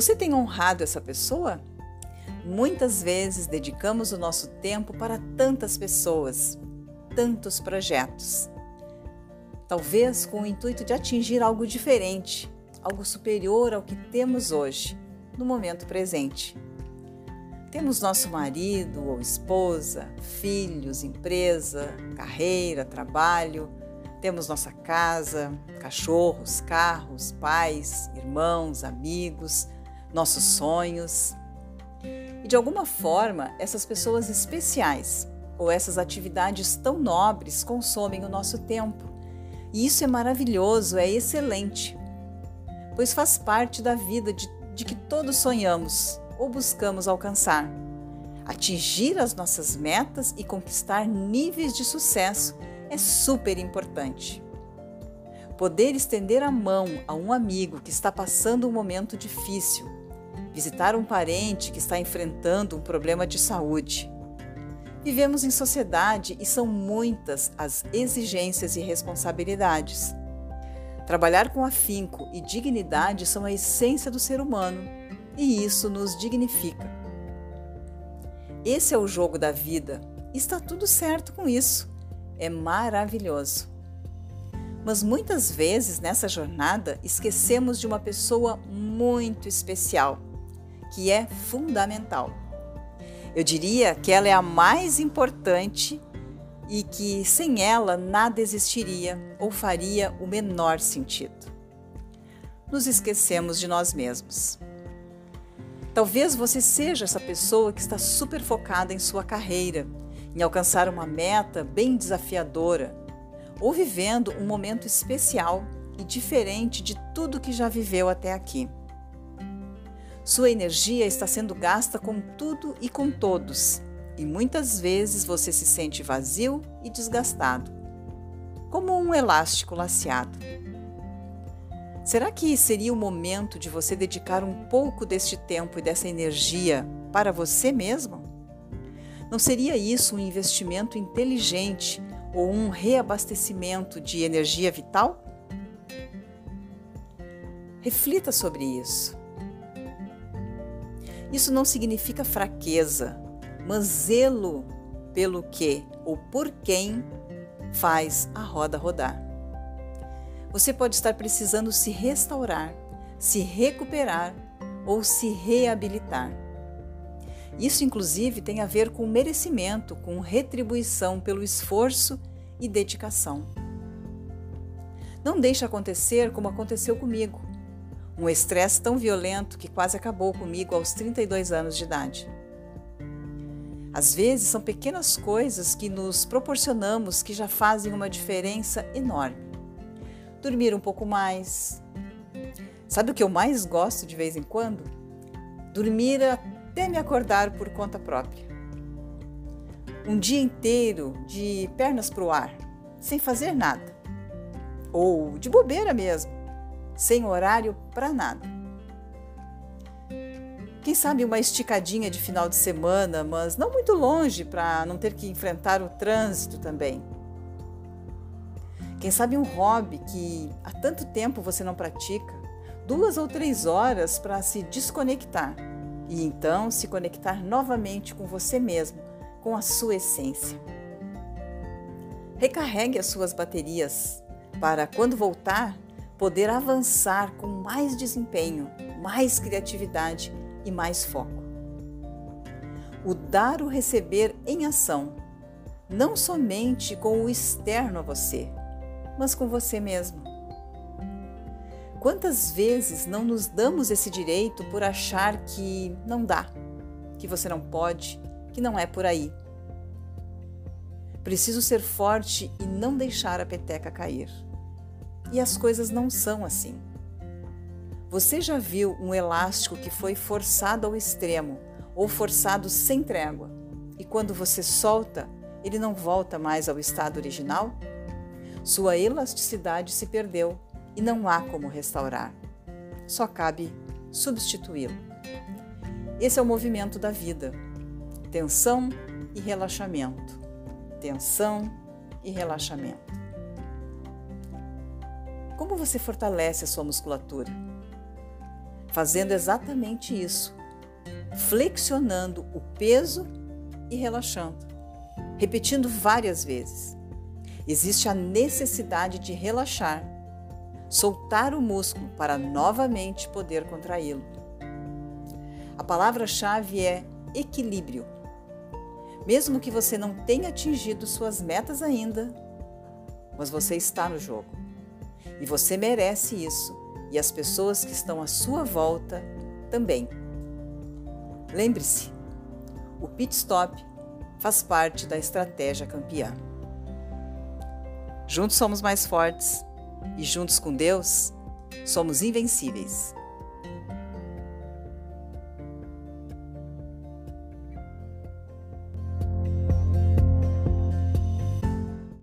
Você tem honrado essa pessoa? Muitas vezes dedicamos o nosso tempo para tantas pessoas, tantos projetos. Talvez com o intuito de atingir algo diferente, algo superior ao que temos hoje, no momento presente. Temos nosso marido ou esposa, filhos, empresa, carreira, trabalho, temos nossa casa, cachorros, carros, pais, irmãos, amigos, nossos sonhos. E de alguma forma, essas pessoas especiais ou essas atividades tão nobres consomem o nosso tempo. E isso é maravilhoso, é excelente, pois faz parte da vida de, de que todos sonhamos ou buscamos alcançar. Atingir as nossas metas e conquistar níveis de sucesso é super importante. Poder estender a mão a um amigo que está passando um momento difícil, visitar um parente que está enfrentando um problema de saúde. Vivemos em sociedade e são muitas as exigências e responsabilidades. Trabalhar com afinco e dignidade são a essência do ser humano e isso nos dignifica. Esse é o jogo da vida e está tudo certo com isso. É maravilhoso. Mas muitas vezes nessa jornada esquecemos de uma pessoa muito especial, que é fundamental. Eu diria que ela é a mais importante e que sem ela nada existiria ou faria o menor sentido. Nos esquecemos de nós mesmos. Talvez você seja essa pessoa que está super focada em sua carreira, em alcançar uma meta bem desafiadora, ou vivendo um momento especial e diferente de tudo que já viveu até aqui. Sua energia está sendo gasta com tudo e com todos, e muitas vezes você se sente vazio e desgastado, como um elástico laceado. Será que seria o momento de você dedicar um pouco deste tempo e dessa energia para você mesmo? Não seria isso um investimento inteligente ou um reabastecimento de energia vital? Reflita sobre isso. Isso não significa fraqueza, mas zelo pelo que ou por quem faz a roda rodar. Você pode estar precisando se restaurar, se recuperar ou se reabilitar. Isso, inclusive, tem a ver com merecimento, com retribuição pelo esforço e dedicação. Não deixe acontecer como aconteceu comigo. Um estresse tão violento que quase acabou comigo aos 32 anos de idade. Às vezes são pequenas coisas que nos proporcionamos que já fazem uma diferença enorme dormir um pouco mais. Sabe o que eu mais gosto de vez em quando? Dormir até me acordar por conta própria. Um dia inteiro de pernas para o ar, sem fazer nada. Ou de bobeira mesmo, sem horário para nada. Quem sabe uma esticadinha de final de semana, mas não muito longe para não ter que enfrentar o trânsito também. Quem sabe um hobby que há tanto tempo você não pratica, duas ou três horas para se desconectar e então se conectar novamente com você mesmo, com a sua essência. Recarregue as suas baterias para, quando voltar, poder avançar com mais desempenho, mais criatividade e mais foco. O dar o receber em ação, não somente com o externo a você, mas com você mesmo. Quantas vezes não nos damos esse direito por achar que não dá, que você não pode, que não é por aí? Preciso ser forte e não deixar a peteca cair. E as coisas não são assim. Você já viu um elástico que foi forçado ao extremo ou forçado sem trégua e quando você solta, ele não volta mais ao estado original? Sua elasticidade se perdeu e não há como restaurar. Só cabe substituí-lo. Esse é o movimento da vida: tensão e relaxamento. Tensão e relaxamento. Como você fortalece a sua musculatura? fazendo exatamente isso, flexionando o peso e relaxando, repetindo várias vezes. Existe a necessidade de relaxar, soltar o músculo para novamente poder contraí-lo. A palavra-chave é equilíbrio. Mesmo que você não tenha atingido suas metas ainda, mas você está no jogo. E você merece isso, e as pessoas que estão à sua volta também. Lembre-se, o pit stop faz parte da estratégia campeã. Juntos somos mais fortes e juntos com Deus somos invencíveis.